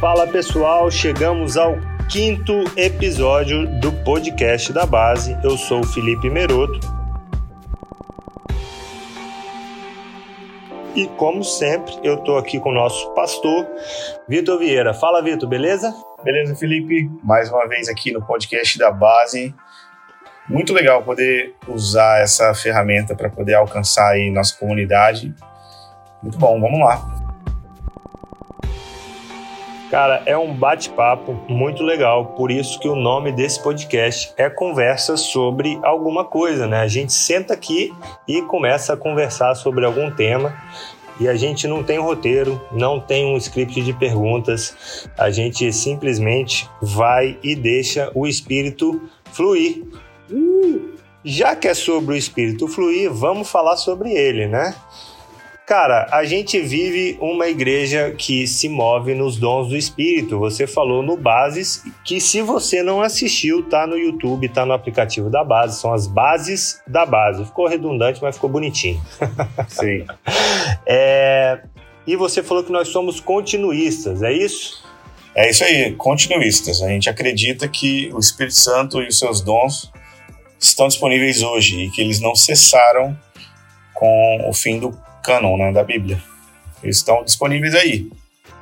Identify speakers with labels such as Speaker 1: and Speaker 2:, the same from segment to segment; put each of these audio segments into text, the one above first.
Speaker 1: Fala pessoal, chegamos ao quinto episódio do podcast da base. Eu sou o Felipe Meroto. E como sempre, eu estou aqui com o nosso pastor, Vitor Vieira. Fala, Vitor, beleza?
Speaker 2: Beleza, Felipe? Mais uma vez aqui no podcast da base. Muito legal poder usar essa ferramenta para poder alcançar aí nossa comunidade. Muito bom, vamos lá.
Speaker 1: Cara, é um bate-papo muito legal, por isso que o nome desse podcast é Conversa sobre alguma coisa, né? A gente senta aqui e começa a conversar sobre algum tema e a gente não tem roteiro, não tem um script de perguntas, a gente simplesmente vai e deixa o espírito fluir. Uh, já que é sobre o espírito fluir, vamos falar sobre ele, né? Cara, a gente vive uma igreja que se move nos dons do Espírito. Você falou no Bases, que se você não assistiu, tá no YouTube, tá no aplicativo da Base. São as bases da base. Ficou redundante, mas ficou bonitinho.
Speaker 2: Sim.
Speaker 1: é... E você falou que nós somos continuistas, é isso?
Speaker 2: É isso aí, continuistas. A gente acredita que o Espírito Santo e os seus dons estão disponíveis hoje e que eles não cessaram com o fim do cânon né, da Bíblia. Eles estão disponíveis aí.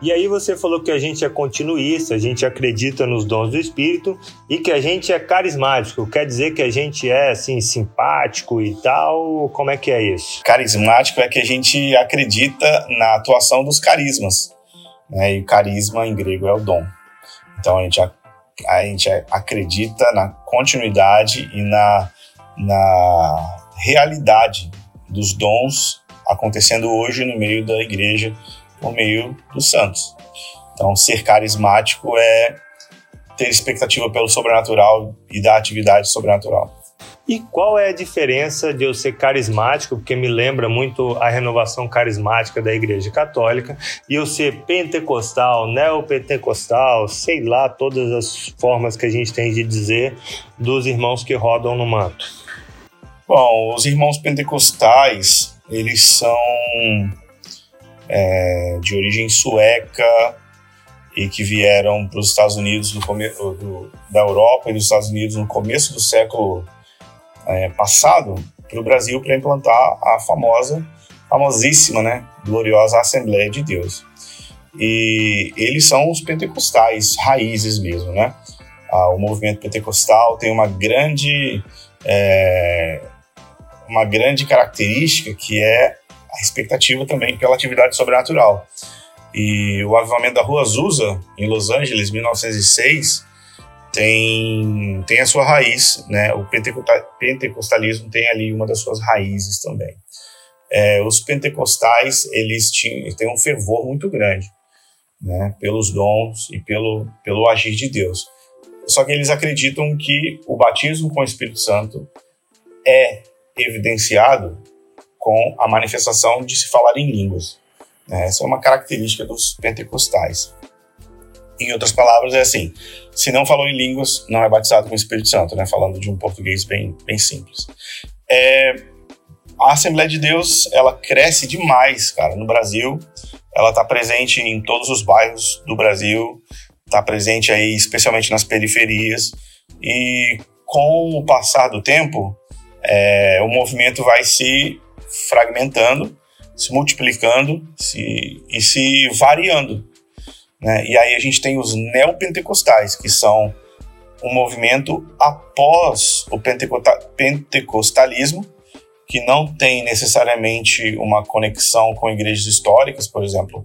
Speaker 1: E aí você falou que a gente é continuista, a gente acredita nos dons do Espírito e que a gente é carismático. Quer dizer que a gente é assim simpático e tal? Como é que é isso?
Speaker 2: Carismático é que a gente acredita na atuação dos carismas. Né? E carisma em grego é o dom. Então a gente, a, a gente acredita na continuidade e na, na realidade dos dons acontecendo hoje no meio da igreja, no meio dos santos. Então, ser carismático é ter expectativa pelo sobrenatural e da atividade sobrenatural.
Speaker 1: E qual é a diferença de eu ser carismático, porque me lembra muito a renovação carismática da Igreja Católica, e eu ser pentecostal, neopentecostal, sei lá, todas as formas que a gente tem de dizer dos irmãos que rodam no manto?
Speaker 2: Bom, os irmãos pentecostais, eles são é, de origem sueca e que vieram para os Estados Unidos da Europa e dos Estados Unidos no começo do século é, passado para o Brasil para implantar a famosa, famosíssima, né, gloriosa Assembleia de Deus. E eles são os pentecostais, raízes mesmo, né? Ah, o movimento pentecostal tem uma grande é, uma grande característica que é a expectativa também pela atividade sobrenatural. E o avivamento da Rua Azusa, em Los Angeles, 1906, tem, tem a sua raiz, né? O pentecostalismo tem ali uma das suas raízes também. É, os pentecostais, eles tinham, têm um fervor muito grande, né? Pelos dons e pelo, pelo agir de Deus. Só que eles acreditam que o batismo com o Espírito Santo é evidenciado com a manifestação de se falar em línguas. Né? Essa é uma característica dos pentecostais. Em outras palavras, é assim: se não falou em línguas, não é batizado com o Espírito Santo, né? falando de um português bem, bem simples. É, a Assembleia de Deus ela cresce demais, cara, no Brasil. Ela está presente em todos os bairros do Brasil, está presente aí, especialmente nas periferias. E com o passar do tempo, é, o movimento vai se fragmentando, se multiplicando se, e se variando. Né? E aí a gente tem os neopentecostais, que são um movimento após o pentecostalismo, que não tem necessariamente uma conexão com igrejas históricas, por exemplo,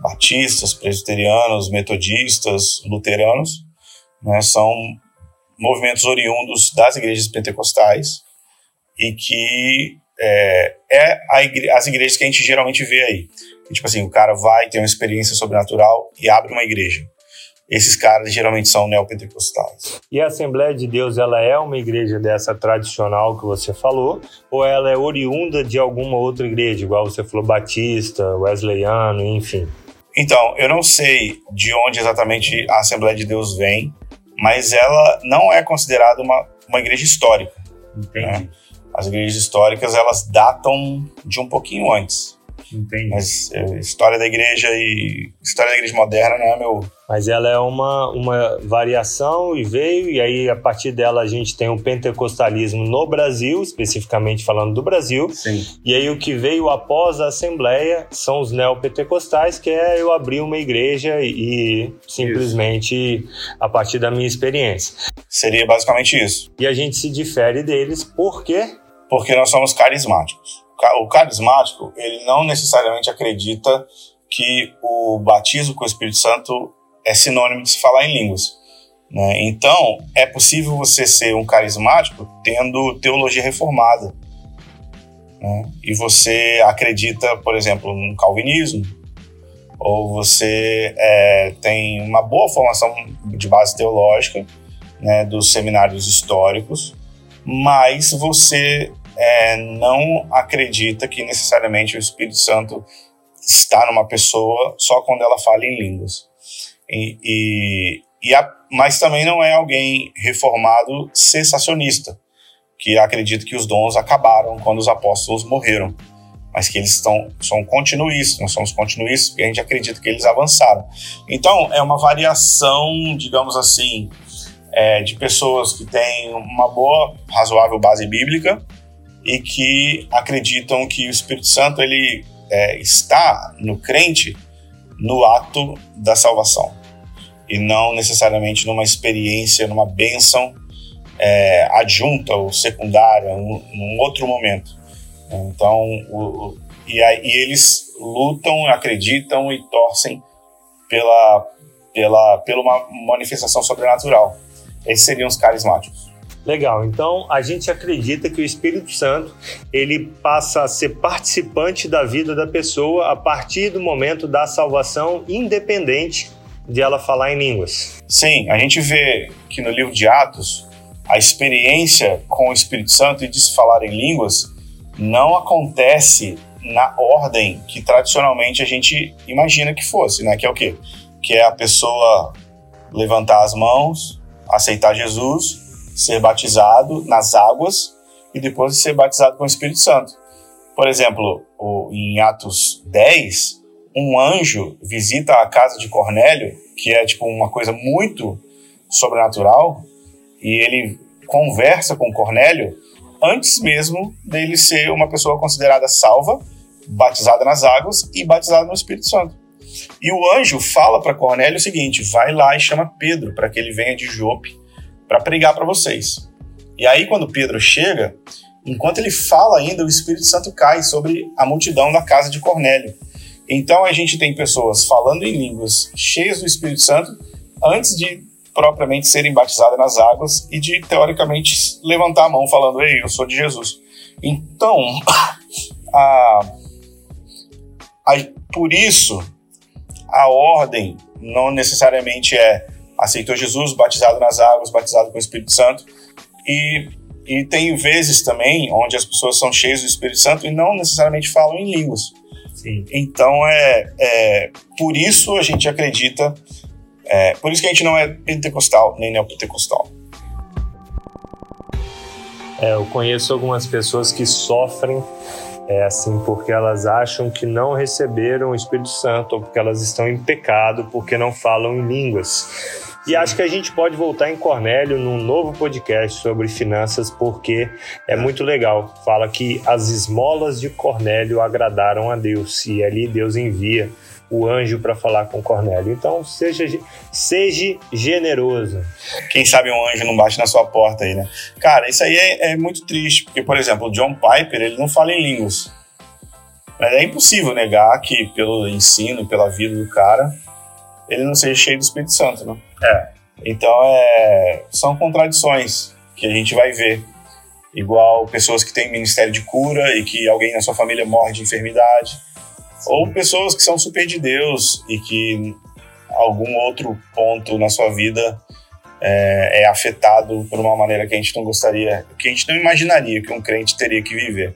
Speaker 2: batistas, presbiterianos, metodistas, luteranos, né? são movimentos oriundos das igrejas pentecostais e que é, é igre as igrejas que a gente geralmente vê aí. Que, tipo assim, o cara vai ter uma experiência sobrenatural e abre uma igreja. Esses caras geralmente são neopentecostais.
Speaker 1: E a Assembleia de Deus, ela é uma igreja dessa tradicional que você falou, ou ela é oriunda de alguma outra igreja, igual você falou, batista, wesleyano, enfim?
Speaker 2: Então, eu não sei de onde exatamente a Assembleia de Deus vem, mas ela não é considerada uma, uma igreja histórica.
Speaker 1: Entendi. Né?
Speaker 2: As igrejas históricas, elas datam de um pouquinho antes.
Speaker 1: Entendi.
Speaker 2: Mas é, história da igreja e história da igreja moderna não é meu.
Speaker 1: Mas ela é uma, uma variação e veio, e aí a partir dela a gente tem o pentecostalismo no Brasil, especificamente falando do Brasil.
Speaker 2: Sim.
Speaker 1: E aí o que veio após a Assembleia são os neopentecostais, que é eu abrir uma igreja e simplesmente isso. a partir da minha experiência.
Speaker 2: Seria basicamente isso.
Speaker 1: E a gente se difere deles por quê?
Speaker 2: Porque nós somos carismáticos o carismático, ele não necessariamente acredita que o batismo com o Espírito Santo é sinônimo de se falar em línguas. Né? Então, é possível você ser um carismático tendo teologia reformada. Né? E você acredita, por exemplo, no calvinismo, ou você é, tem uma boa formação de base teológica né, dos seminários históricos, mas você é, não acredita que necessariamente o Espírito Santo está numa pessoa só quando ela fala em línguas. E, e, e a, mas também não é alguém reformado cessacionista, que acredita que os dons acabaram quando os apóstolos morreram, mas que eles estão, são continuistas, nós somos continuistas porque a gente acredita que eles avançaram. Então, é uma variação, digamos assim, é, de pessoas que têm uma boa, razoável base bíblica, e que acreditam que o Espírito Santo ele é, está no crente no ato da salvação e não necessariamente numa experiência, numa bênção é, adjunta ou secundária, num, num outro momento. Então, o, o, e, aí, e eles lutam, acreditam e torcem pela, pela, pela uma manifestação sobrenatural. Esses seriam os carismáticos.
Speaker 1: Legal. Então, a gente acredita que o Espírito Santo, ele passa a ser participante da vida da pessoa a partir do momento da salvação, independente de ela falar em línguas.
Speaker 2: Sim, a gente vê que no livro de Atos, a experiência com o Espírito Santo e de se falar em línguas não acontece na ordem que tradicionalmente a gente imagina que fosse, né? Que é o quê? Que é a pessoa levantar as mãos, aceitar Jesus ser batizado nas águas e depois de ser batizado com o Espírito Santo. Por exemplo, em Atos 10, um anjo visita a casa de Cornélio, que é tipo uma coisa muito sobrenatural, e ele conversa com Cornélio antes mesmo dele ser uma pessoa considerada salva, batizada nas águas e batizada no Espírito Santo. E o anjo fala para Cornélio o seguinte: vai lá e chama Pedro para que ele venha de Jope para pregar para vocês. E aí, quando Pedro chega, enquanto ele fala ainda, o Espírito Santo cai sobre a multidão da casa de Cornélio. Então a gente tem pessoas falando em línguas cheias do Espírito Santo antes de propriamente serem batizadas nas águas e de teoricamente levantar a mão falando: "Ei, eu sou de Jesus". Então, a, a, por isso a ordem não necessariamente é aceitou Jesus, batizado nas águas, batizado com o Espírito Santo. E, e tem vezes também onde as pessoas são cheias do Espírito Santo e não necessariamente falam em línguas.
Speaker 1: Sim.
Speaker 2: Então, é, é por isso a gente acredita, é, por isso que a gente não é pentecostal nem neopentecostal.
Speaker 1: É, eu conheço algumas pessoas que sofrem é assim porque elas acham que não receberam o Espírito Santo ou porque elas estão em pecado porque não falam em línguas. E acho que a gente pode voltar em Cornélio num novo podcast sobre finanças, porque é muito legal. Fala que as esmolas de Cornélio agradaram a Deus e ali Deus envia o anjo para falar com Cornélio. Então, seja, seja generoso.
Speaker 2: Quem sabe um anjo não bate na sua porta aí, né? Cara, isso aí é, é muito triste, porque, por exemplo, o John Piper, ele não fala em línguas. Mas é impossível negar que, pelo ensino, pela vida do cara, ele não seja cheio do Espírito Santo, né?
Speaker 1: É.
Speaker 2: Então, é, são contradições que a gente vai ver. Igual pessoas que têm ministério de cura e que alguém na sua família morre de enfermidade. Ou pessoas que são super de Deus e que algum outro ponto na sua vida é, é, afetado por uma maneira que a gente não gostaria, que a gente não imaginaria que um crente teria que viver.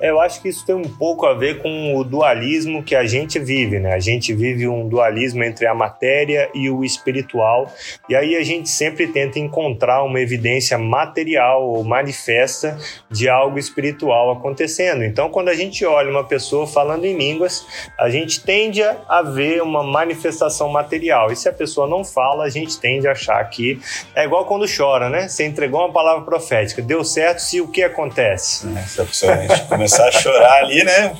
Speaker 1: Eu acho que isso tem um pouco a ver com o dualismo que a gente vive, né? A gente vive um dualismo entre a matéria e o espiritual, e aí a gente sempre tenta encontrar uma evidência material ou manifesta de algo espiritual acontecendo. Então, quando a gente olha uma pessoa falando em línguas, a gente tende a ver uma manifestação material. E se a pessoa não fala, a gente tende a achar que é igual quando chora, né? Você entregou uma palavra profética, deu certo, se o que acontece?
Speaker 2: É, se a pessoa começar a chorar ali, né?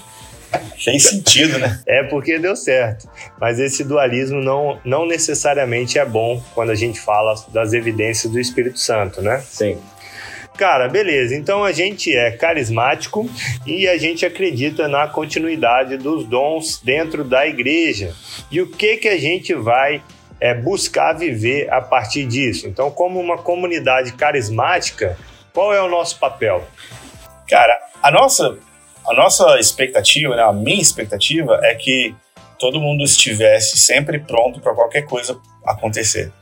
Speaker 2: Tem sentido, né?
Speaker 1: É porque deu certo. Mas esse dualismo não, não necessariamente é bom quando a gente fala das evidências do Espírito Santo, né?
Speaker 2: Sim.
Speaker 1: Cara, beleza. Então a gente é carismático e a gente acredita na continuidade dos dons dentro da igreja. E o que que a gente vai é, buscar viver a partir disso? Então, como uma comunidade carismática, qual é o nosso papel?
Speaker 2: Cara, a nossa a nossa expectativa, né, a minha expectativa é que todo mundo estivesse sempre pronto para qualquer coisa acontecer.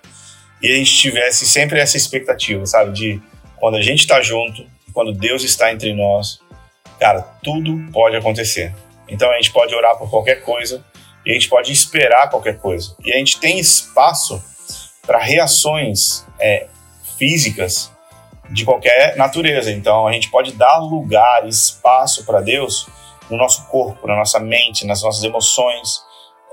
Speaker 2: E a gente tivesse sempre essa expectativa, sabe, de quando a gente está junto, quando Deus está entre nós, cara, tudo pode acontecer. Então a gente pode orar por qualquer coisa e a gente pode esperar qualquer coisa. E a gente tem espaço para reações é, físicas de qualquer natureza. Então a gente pode dar lugar, espaço para Deus no nosso corpo, na nossa mente, nas nossas emoções,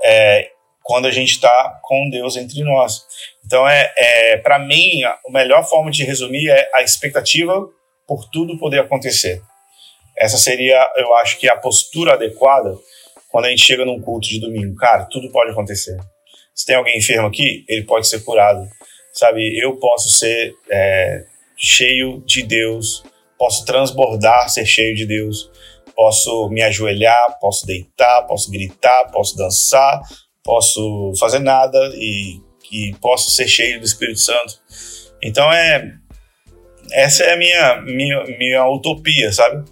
Speaker 2: é, quando a gente está com Deus entre nós. Então é, é para mim a melhor forma de resumir é a expectativa por tudo poder acontecer. Essa seria, eu acho que a postura adequada quando a gente chega num culto de domingo. Cara, tudo pode acontecer. Se tem alguém enfermo aqui, ele pode ser curado. Sabe, eu posso ser é, cheio de Deus, posso transbordar, ser cheio de Deus, posso me ajoelhar, posso deitar, posso gritar, posso dançar, posso fazer nada e, e posso ser cheio do Espírito Santo. Então é essa é a minha, minha, minha utopia, sabe?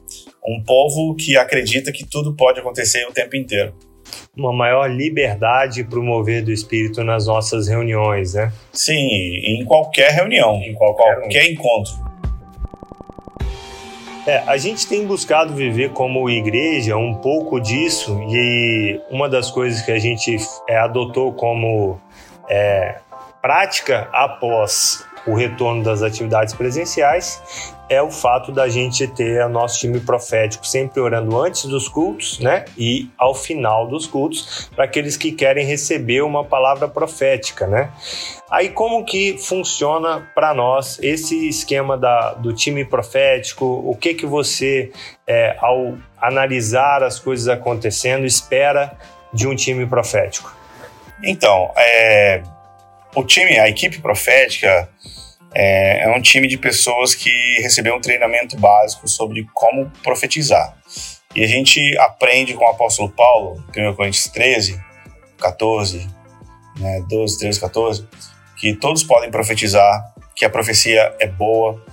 Speaker 2: Um povo que acredita que tudo pode acontecer o tempo inteiro
Speaker 1: uma maior liberdade para o mover do espírito nas nossas reuniões, né?
Speaker 2: Sim, em qualquer reunião, em qualquer, qualquer encontro.
Speaker 1: É, a gente tem buscado viver como igreja um pouco disso e uma das coisas que a gente é, adotou como é, prática após o retorno das atividades presenciais é o fato da gente ter o nosso time profético sempre orando antes dos cultos, né? E ao final dos cultos, para aqueles que querem receber uma palavra profética, né? Aí como que funciona para nós esse esquema da, do time profético? O que que você, é, ao analisar as coisas acontecendo, espera de um time profético?
Speaker 2: Então, é, o time, a equipe profética, é, é um time de pessoas que recebeu um treinamento básico sobre como profetizar. E a gente aprende com o apóstolo Paulo, 1 Coríntios 13, 14, né, 12, 13, 14, que todos podem profetizar, que a profecia é boa,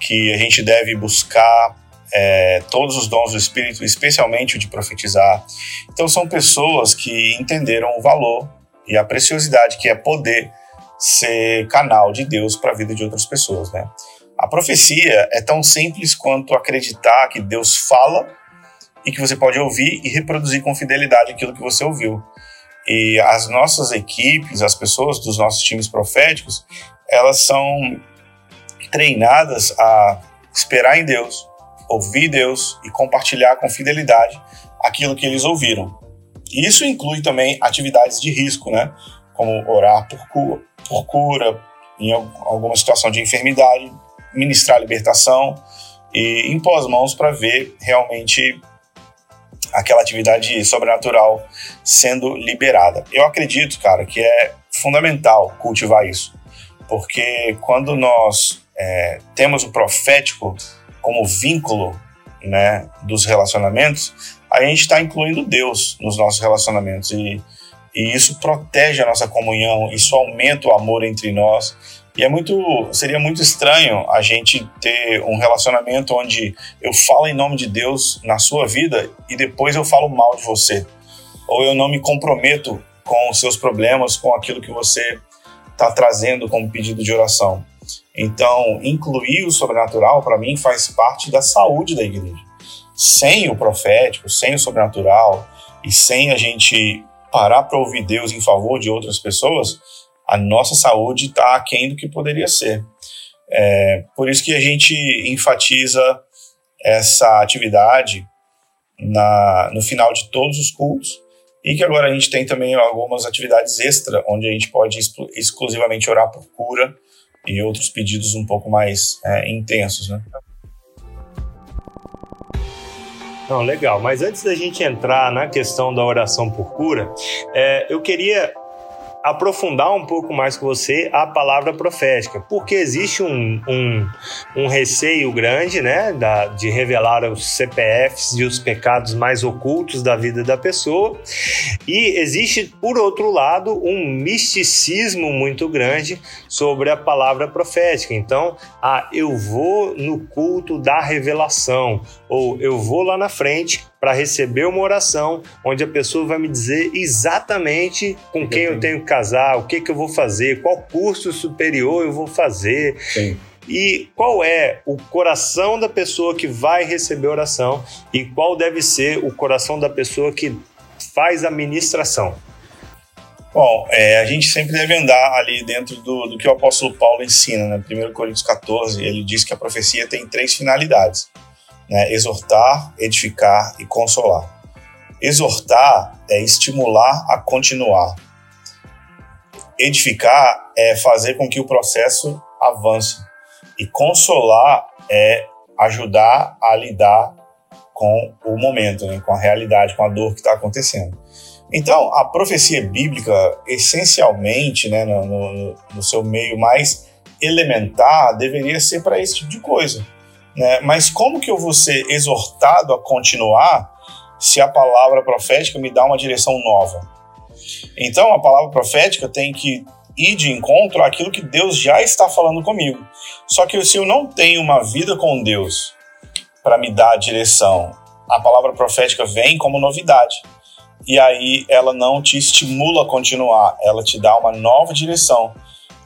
Speaker 2: que a gente deve buscar é, todos os dons do Espírito, especialmente o de profetizar. Então, são pessoas que entenderam o valor e a preciosidade que é poder ser canal de Deus para a vida de outras pessoas, né? A profecia é tão simples quanto acreditar que Deus fala e que você pode ouvir e reproduzir com fidelidade aquilo que você ouviu. E as nossas equipes, as pessoas dos nossos times proféticos, elas são treinadas a esperar em Deus, ouvir Deus e compartilhar com fidelidade aquilo que eles ouviram. Isso inclui também atividades de risco, né? Como orar por, por cura, em alguma situação de enfermidade, ministrar libertação e impor as mãos para ver realmente aquela atividade sobrenatural sendo liberada. Eu acredito, cara, que é fundamental cultivar isso, porque quando nós é, temos o profético como vínculo né, dos relacionamentos, a gente está incluindo Deus nos nossos relacionamentos e e isso protege a nossa comunhão, isso aumenta o amor entre nós. E é muito, seria muito estranho a gente ter um relacionamento onde eu falo em nome de Deus na sua vida e depois eu falo mal de você, ou eu não me comprometo com os seus problemas, com aquilo que você está trazendo como pedido de oração. Então, incluir o sobrenatural para mim faz parte da saúde da igreja. sem o profético, sem o sobrenatural e sem a gente parar para ouvir Deus em favor de outras pessoas, a nossa saúde está aquém do que poderia ser. É, por isso que a gente enfatiza essa atividade na, no final de todos os cultos e que agora a gente tem também algumas atividades extra, onde a gente pode exclu exclusivamente orar por cura e outros pedidos um pouco mais é, intensos, né?
Speaker 1: Não, legal. Mas antes da gente entrar na questão da oração por cura, é, eu queria aprofundar um pouco mais com você a palavra profética, porque existe um, um, um receio grande né, da, de revelar os CPFs e os pecados mais ocultos da vida da pessoa, e existe, por outro lado, um misticismo muito grande sobre a palavra profética. Então, ah, eu vou no culto da revelação, ou eu vou lá na frente para receber uma oração onde a pessoa vai me dizer exatamente com quem eu tenho que casar, o que, que eu vou fazer, qual curso superior eu vou fazer. Sim. E qual é o coração da pessoa que vai receber oração e qual deve ser o coração da pessoa que faz a ministração?
Speaker 2: Bom, é, a gente sempre deve andar ali dentro do, do que o apóstolo Paulo ensina, né? 1 Coríntios 14, ele diz que a profecia tem três finalidades né? exortar, edificar e consolar. Exortar é estimular a continuar. Edificar é fazer com que o processo avance. E consolar é ajudar a lidar com o momento, né? com a realidade, com a dor que está acontecendo. Então, a profecia bíblica, essencialmente, né, no, no, no seu meio mais elementar, deveria ser para esse tipo de coisa né? Mas como que eu vou ser exortado a continuar se a palavra profética me dá uma direção nova? Então, a palavra profética tem que ir de encontro àquilo que Deus já está falando comigo. Só que se eu não tenho uma vida com Deus para me dar a direção, a palavra profética vem como novidade. E aí ela não te estimula a continuar, ela te dá uma nova direção.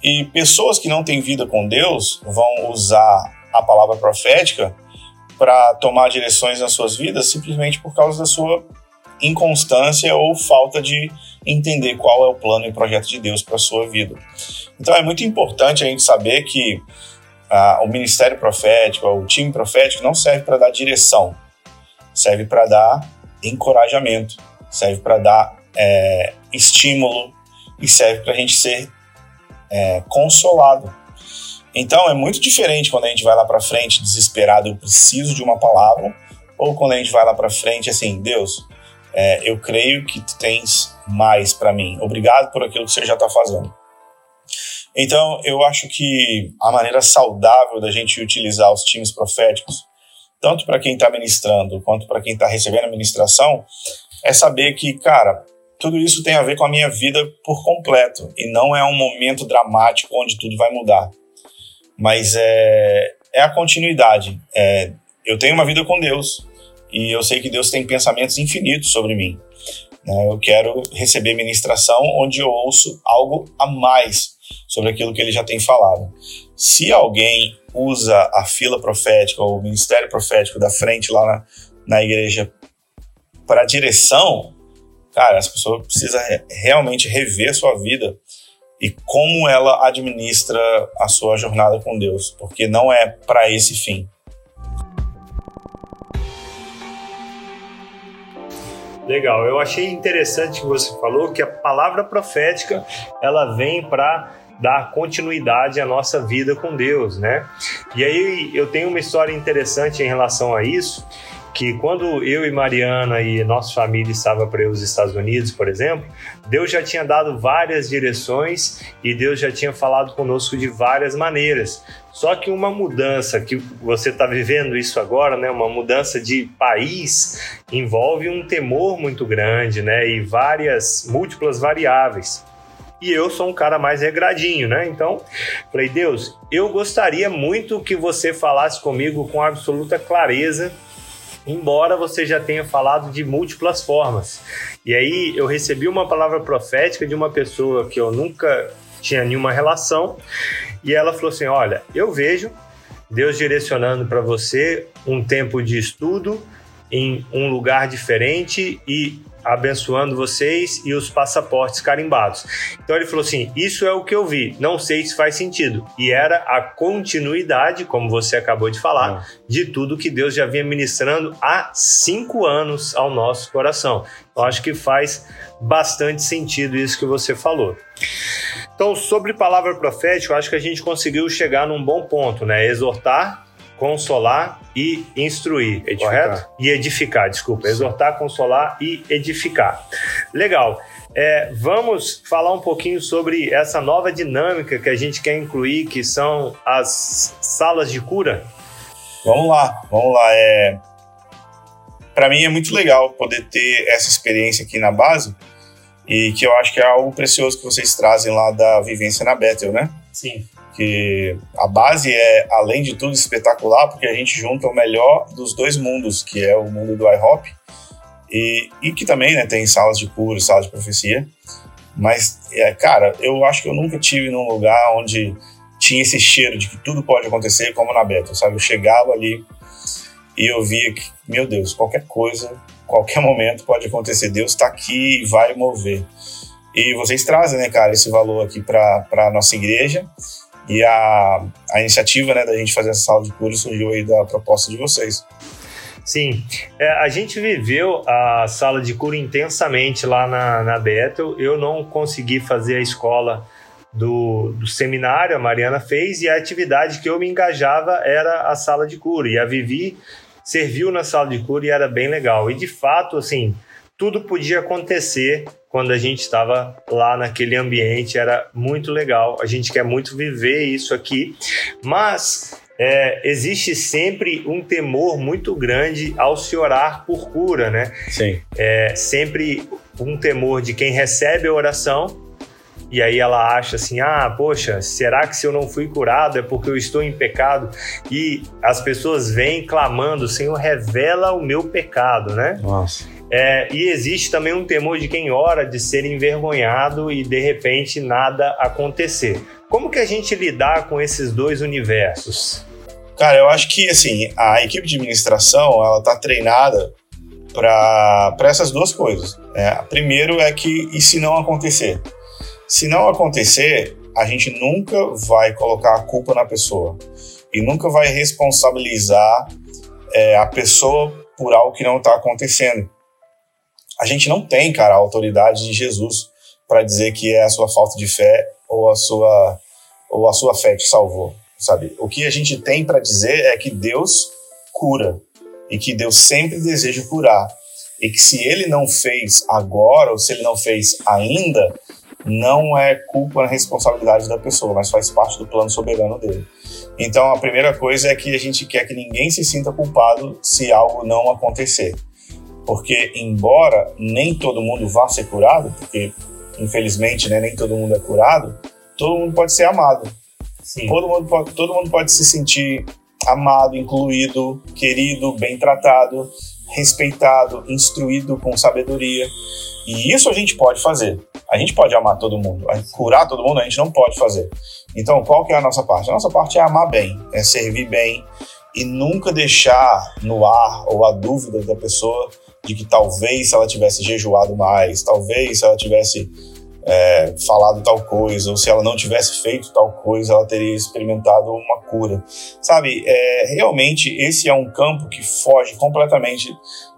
Speaker 2: E pessoas que não têm vida com Deus vão usar a palavra profética para tomar direções nas suas vidas simplesmente por causa da sua inconstância ou falta de entender qual é o plano e projeto de Deus para a sua vida. Então é muito importante a gente saber que ah, o ministério profético, o time profético não serve para dar direção, serve para dar encorajamento, serve para dar é, estímulo e serve para a gente ser é, consolado então é muito diferente quando a gente vai lá para frente desesperado, eu preciso de uma palavra, ou quando a gente vai lá para frente assim, Deus, é, eu creio que tu tens mais para mim. Obrigado por aquilo que você já está fazendo. Então eu acho que a maneira saudável da gente utilizar os times proféticos, tanto para quem está ministrando quanto para quem está recebendo a ministração, é saber que, cara, tudo isso tem a ver com a minha vida por completo e não é um momento dramático onde tudo vai mudar mas é, é a continuidade. É, eu tenho uma vida com Deus e eu sei que Deus tem pensamentos infinitos sobre mim. Né? Eu quero receber ministração onde eu ouço algo a mais sobre aquilo que ele já tem falado. Se alguém usa a fila profética ou o ministério profético da frente lá na, na igreja para direção, cara, essa pessoa precisa realmente rever sua vida e como ela administra a sua jornada com Deus, porque não é para esse fim.
Speaker 1: Legal, eu achei interessante que você falou que a palavra profética ela vem para dar continuidade à nossa vida com Deus, né? E aí eu tenho uma história interessante em relação a isso, que quando eu e Mariana e nossa família estava para os Estados Unidos, por exemplo, Deus já tinha dado várias direções e Deus já tinha falado conosco de várias maneiras. Só que uma mudança que você está vivendo isso agora, né, uma mudança de país, envolve um temor muito grande, né, e várias múltiplas variáveis. E eu sou um cara mais regradinho, né? Então, falei, Deus, eu gostaria muito que você falasse comigo com absoluta clareza embora você já tenha falado de múltiplas formas. E aí eu recebi uma palavra profética de uma pessoa que eu nunca tinha nenhuma relação, e ela falou assim: Olha, eu vejo Deus direcionando para você um tempo de estudo em um lugar diferente e abençoando vocês e os passaportes carimbados. Então ele falou assim: Isso é o que eu vi, não sei se faz sentido. E era a continuidade, como você acabou de falar, de tudo que Deus já vinha ministrando há cinco anos ao nosso coração. Eu acho que faz bastante sentido isso que você falou. Então, sobre palavra profética, eu acho que a gente conseguiu chegar num bom ponto, né? Exortar consolar e instruir, edificar. correto? E edificar, desculpa. Exortar, consolar e edificar. Legal. É, vamos falar um pouquinho sobre essa nova dinâmica que a gente quer incluir, que são as salas de cura.
Speaker 2: Vamos lá, vamos lá. É... Para mim é muito legal poder ter essa experiência aqui na base e que eu acho que é algo precioso que vocês trazem lá da vivência na Bethel, né?
Speaker 1: Sim
Speaker 2: que a base é, além de tudo, espetacular, porque a gente junta o melhor dos dois mundos, que é o mundo do iHop, e, e que também né, tem salas de cura, salas de profecia. Mas, é, cara, eu acho que eu nunca tive num lugar onde tinha esse cheiro de que tudo pode acontecer, como na Beta, sabe? Eu chegava ali e eu via que, meu Deus, qualquer coisa, qualquer momento pode acontecer. Deus está aqui e vai mover. E vocês trazem, né, cara, esse valor aqui para a nossa igreja. E a, a iniciativa né, da gente fazer essa sala de cura surgiu aí da proposta de vocês.
Speaker 1: Sim, é, a gente viveu a sala de cura intensamente lá na, na Bethel. Eu não consegui fazer a escola do, do, seminário, a Mariana fez, e a atividade que eu me engajava era a sala de cura. E a Vivi serviu na sala de cura e era bem legal. E de fato, assim, tudo podia acontecer quando a gente estava lá naquele ambiente, era muito legal. A gente quer muito viver isso aqui, mas é, existe sempre um temor muito grande ao se orar por cura, né?
Speaker 2: Sim.
Speaker 1: É sempre um temor de quem recebe a oração e aí ela acha assim: ah, poxa, será que se eu não fui curado é porque eu estou em pecado? E as pessoas vêm clamando: Senhor, revela o meu pecado, né?
Speaker 2: Nossa.
Speaker 1: É, e existe também um temor de quem ora de ser envergonhado e de repente nada acontecer. Como que a gente lidar com esses dois universos?
Speaker 2: Cara, eu acho que assim a equipe de administração ela está treinada para essas duas coisas. Né? Primeiro é que e se não acontecer? Se não acontecer, a gente nunca vai colocar a culpa na pessoa e nunca vai responsabilizar é, a pessoa por algo que não está acontecendo. A gente não tem, cara, a autoridade de Jesus para dizer que é a sua falta de fé ou a sua ou a sua fé que salvou, sabe? O que a gente tem para dizer é que Deus cura e que Deus sempre deseja curar e que se ele não fez agora ou se ele não fez ainda, não é culpa, responsabilidade da pessoa, mas faz parte do plano soberano dele. Então a primeira coisa é que a gente quer que ninguém se sinta culpado se algo não acontecer porque embora nem todo mundo vá ser curado, porque infelizmente né, nem todo mundo é curado, todo mundo pode ser amado. Sim. Todo mundo pode, todo mundo pode se sentir amado, incluído, querido, bem tratado, respeitado, instruído com sabedoria. E isso a gente pode fazer. A gente pode amar todo mundo. Curar todo mundo a gente não pode fazer. Então, qual que é a nossa parte? A nossa parte é amar bem, é servir bem e nunca deixar no ar ou a dúvida da pessoa de que talvez se ela tivesse jejuado mais, talvez se ela tivesse é, falado tal coisa, ou se ela não tivesse feito tal coisa, ela teria experimentado uma cura. Sabe, é, realmente esse é um campo que foge completamente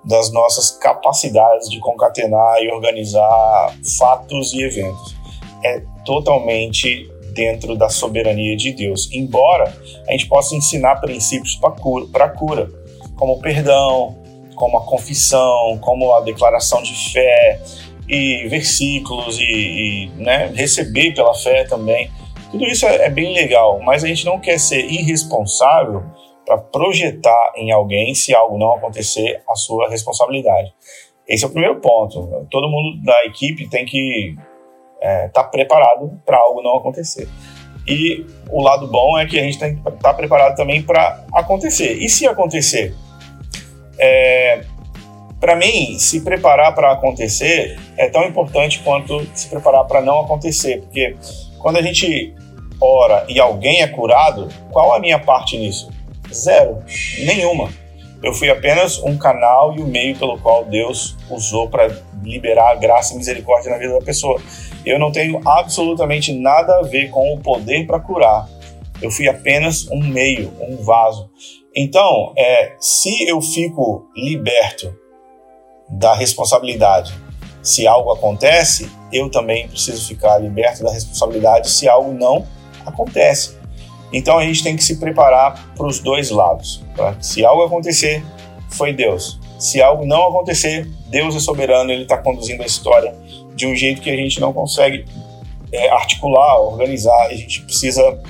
Speaker 2: das nossas capacidades de concatenar e organizar fatos e eventos. É totalmente dentro da soberania de Deus. Embora a gente possa ensinar princípios para cura, cura, como perdão, como a confissão, como a declaração de fé e versículos e, e né, receber pela fé também. Tudo isso é, é bem legal, mas a gente não quer ser irresponsável para projetar em alguém, se algo não acontecer, a sua responsabilidade. Esse é o primeiro ponto. Todo mundo da equipe tem que estar é, tá preparado para algo não acontecer. E o lado bom é que a gente tem que estar tá preparado também para acontecer. E se acontecer? É, para mim, se preparar para acontecer é tão importante quanto se preparar para não acontecer, porque quando a gente ora e alguém é curado, qual a minha parte nisso? Zero, nenhuma. Eu fui apenas um canal e o um meio pelo qual Deus usou para liberar graça e misericórdia na vida da pessoa. Eu não tenho absolutamente nada a ver com o poder para curar. Eu fui apenas um meio, um vaso. Então, é, se eu fico liberto da responsabilidade se algo acontece, eu também preciso ficar liberto da responsabilidade se algo não acontece. Então a gente tem que se preparar para os dois lados. Tá? Se algo acontecer, foi Deus. Se algo não acontecer, Deus é soberano, Ele está conduzindo a história de um jeito que a gente não consegue é, articular, organizar. A gente precisa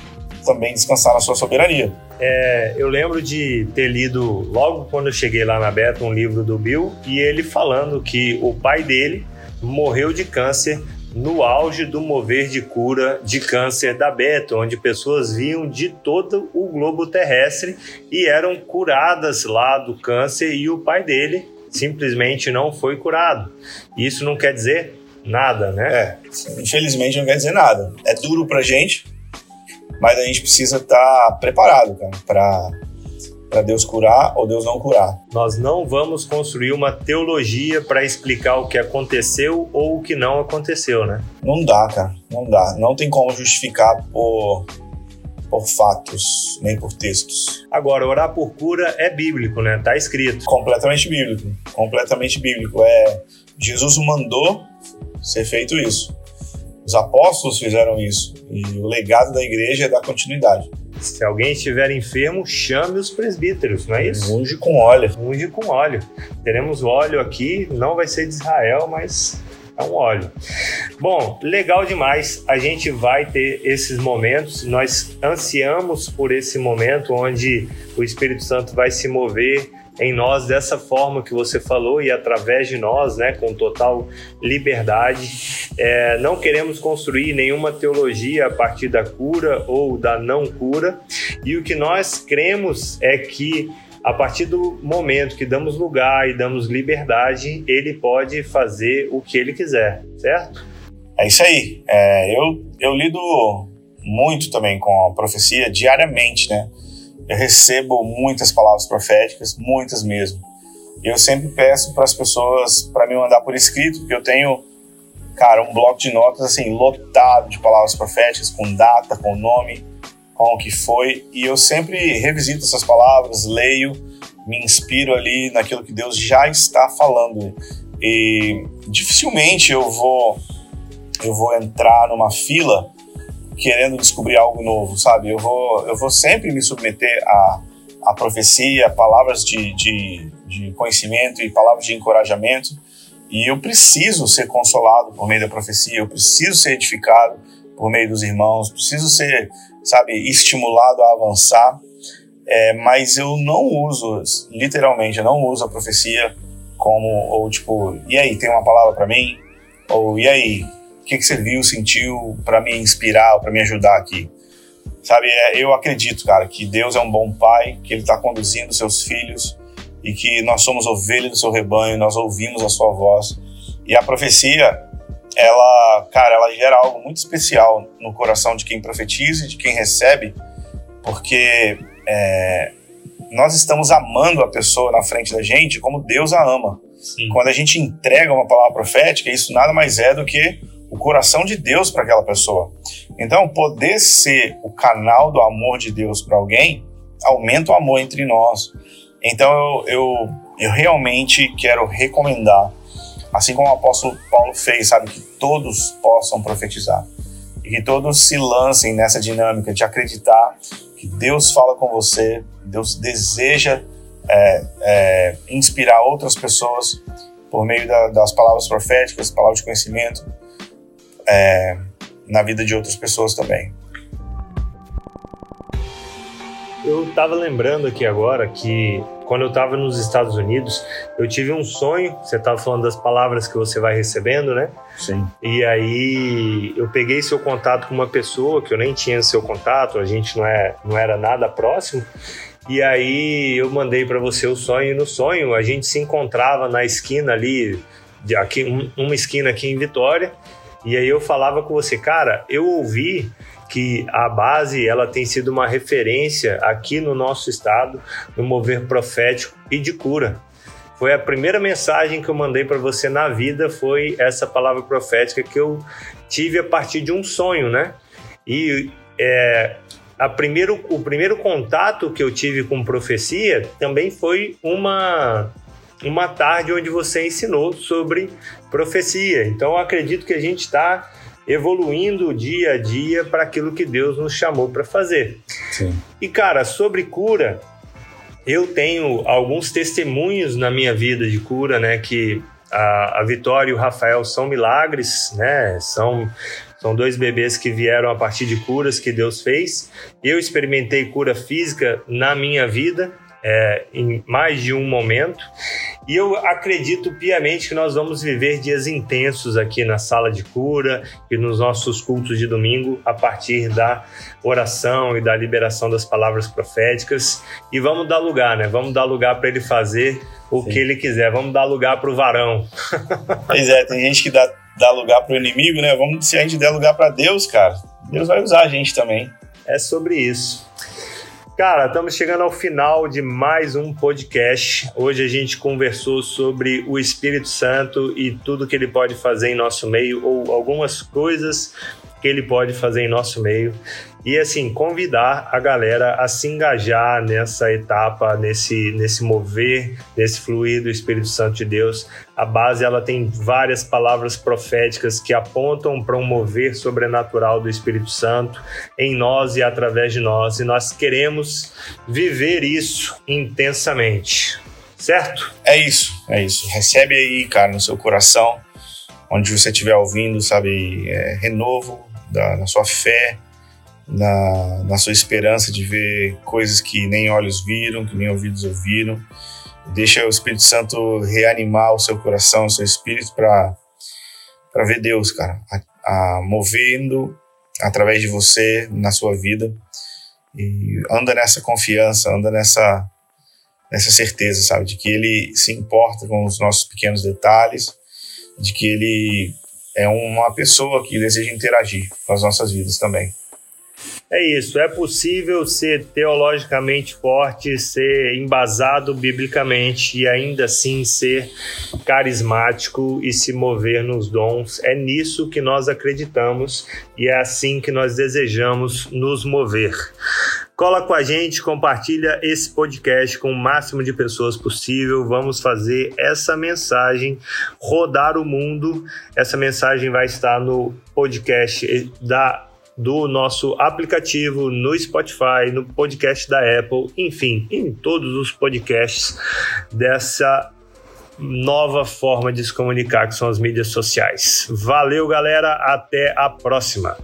Speaker 2: também descansar na sua soberania.
Speaker 1: É, eu lembro de ter lido, logo quando eu cheguei lá na Beta, um livro do Bill, e ele falando que o pai dele morreu de câncer no auge do mover de cura de câncer da Beta, onde pessoas vinham de todo o globo terrestre e eram curadas lá do câncer e o pai dele simplesmente não foi curado. Isso não quer dizer nada, né?
Speaker 2: É, infelizmente não quer dizer nada. É duro pra gente, mas a gente precisa estar tá preparado, cara, para para Deus curar ou Deus não curar.
Speaker 1: Nós não vamos construir uma teologia para explicar o que aconteceu ou o que não aconteceu, né?
Speaker 2: Não dá, cara. Não dá. Não tem como justificar por, por fatos, nem por textos.
Speaker 1: Agora, orar por cura é bíblico, né? Tá escrito.
Speaker 2: Completamente bíblico. Completamente bíblico. É Jesus mandou ser feito isso. Os apóstolos fizeram isso. E o legado da igreja é dar continuidade.
Speaker 1: Se alguém estiver enfermo, chame os presbíteros, não é isso?
Speaker 2: Unge com óleo.
Speaker 1: Unge com óleo. Teremos óleo aqui, não vai ser de Israel, mas é um óleo. Bom, legal demais. A gente vai ter esses momentos. Nós ansiamos por esse momento onde o Espírito Santo vai se mover em nós dessa forma que você falou e através de nós, né, com total liberdade. É, não queremos construir nenhuma teologia a partir da cura ou da não cura, e o que nós cremos é que a partir do momento que damos lugar e damos liberdade, ele pode fazer o que ele quiser, certo?
Speaker 2: É isso aí. É, eu, eu lido muito também com a profecia diariamente, né? Eu recebo muitas palavras proféticas, muitas mesmo. Eu sempre peço para as pessoas para me mandar por escrito, porque eu tenho, cara, um bloco de notas assim lotado de palavras proféticas com data, com nome, com o que foi, e eu sempre revisito essas palavras, leio, me inspiro ali naquilo que Deus já está falando. E dificilmente eu vou eu vou entrar numa fila querendo descobrir algo novo, sabe? Eu vou, eu vou sempre me submeter a, a profecia, palavras de, de, de conhecimento e palavras de encorajamento. E eu preciso ser consolado por meio da profecia, eu preciso ser edificado por meio dos irmãos, preciso ser, sabe, estimulado a avançar. É, mas eu não uso, literalmente, eu não uso a profecia como, ou tipo, e aí, tem uma palavra para mim? Ou e aí, o que, que você viu, sentiu para me inspirar, para me ajudar aqui? Sabe, é, eu acredito, cara, que Deus é um bom pai, que Ele está conduzindo seus filhos e que nós somos ovelhas do seu rebanho, nós ouvimos a sua voz. E a profecia, ela, cara, ela gera algo muito especial no coração de quem profetiza e de quem recebe, porque é, nós estamos amando a pessoa na frente da gente como Deus a ama. Sim. Quando a gente entrega uma palavra profética, isso nada mais é do que o coração de Deus para aquela pessoa. Então, poder ser o canal do amor de Deus para alguém aumenta o amor entre nós. Então, eu, eu, eu realmente quero recomendar, assim como o apóstolo Paulo fez, sabe, que todos possam profetizar e que todos se lancem nessa dinâmica de acreditar que Deus fala com você, Deus deseja é, é, inspirar outras pessoas por meio da, das palavras proféticas, palavras de conhecimento, é, na vida de outras pessoas também.
Speaker 1: Eu estava lembrando aqui agora que quando eu estava nos Estados Unidos, eu tive um sonho. Você estava falando das palavras que você vai recebendo, né?
Speaker 2: Sim.
Speaker 1: E aí eu peguei seu contato com uma pessoa que eu nem tinha seu contato, a gente não, é, não era nada próximo. E aí eu mandei para você o sonho. E no sonho a gente se encontrava na esquina ali, de aqui, um, uma esquina aqui em Vitória. E aí eu falava com você, cara, eu ouvi que a base ela tem sido uma referência aqui no nosso estado no mover profético e de cura. Foi a primeira mensagem que eu mandei para você na vida foi essa palavra profética que eu tive a partir de um sonho, né? E é, a primeiro, o primeiro contato que eu tive com profecia também foi uma uma tarde onde você ensinou sobre profecia. Então eu acredito que a gente está evoluindo dia a dia para aquilo que Deus nos chamou para fazer. Sim. E cara, sobre cura, eu tenho alguns testemunhos na minha vida de cura, né? Que a, a Vitória e o Rafael são milagres, né? São são dois bebês que vieram a partir de curas que Deus fez. Eu experimentei cura física na minha vida, é, em mais de um momento. E eu acredito piamente que nós vamos viver dias intensos aqui na sala de cura e nos nossos cultos de domingo a partir da oração e da liberação das palavras proféticas. E vamos dar lugar, né? Vamos dar lugar para ele fazer o Sim. que ele quiser. Vamos dar lugar para o varão.
Speaker 2: Pois é, tem gente que dá, dá lugar para o inimigo, né? Vamos, se a gente der lugar para Deus, cara, Deus vai usar a gente também.
Speaker 1: É sobre isso. Cara, estamos chegando ao final de mais um podcast. Hoje a gente conversou sobre o Espírito Santo e tudo que ele pode fazer em nosso meio, ou algumas coisas que ele pode fazer em nosso meio e assim convidar a galera a se engajar nessa etapa, nesse nesse mover, nesse fluir do Espírito Santo de Deus. A base ela tem várias palavras proféticas que apontam para um mover sobrenatural do Espírito Santo em nós e através de nós, e nós queremos viver isso intensamente. Certo?
Speaker 2: É isso, é isso. Recebe aí, cara, no seu coração, onde você estiver ouvindo, sabe, é, renovo da, na sua fé, na, na sua esperança de ver coisas que nem olhos viram, que nem ouvidos ouviram. Deixa o Espírito Santo reanimar o seu coração, o seu espírito para para ver Deus, cara, a, a, movendo através de você na sua vida e anda nessa confiança, anda nessa nessa certeza, sabe, de que ele se importa com os nossos pequenos detalhes, de que ele é uma pessoa que deseja interagir com as nossas vidas também.
Speaker 1: É isso, é possível ser teologicamente forte, ser embasado biblicamente e ainda assim ser carismático e se mover nos dons. É nisso que nós acreditamos e é assim que nós desejamos nos mover. Cola com a gente, compartilha esse podcast com o máximo de pessoas possível. Vamos fazer essa mensagem rodar o mundo. Essa mensagem vai estar no podcast da do nosso aplicativo, no Spotify, no podcast da Apple, enfim, em todos os podcasts dessa nova forma de se comunicar que são as mídias sociais. Valeu, galera, até a próxima.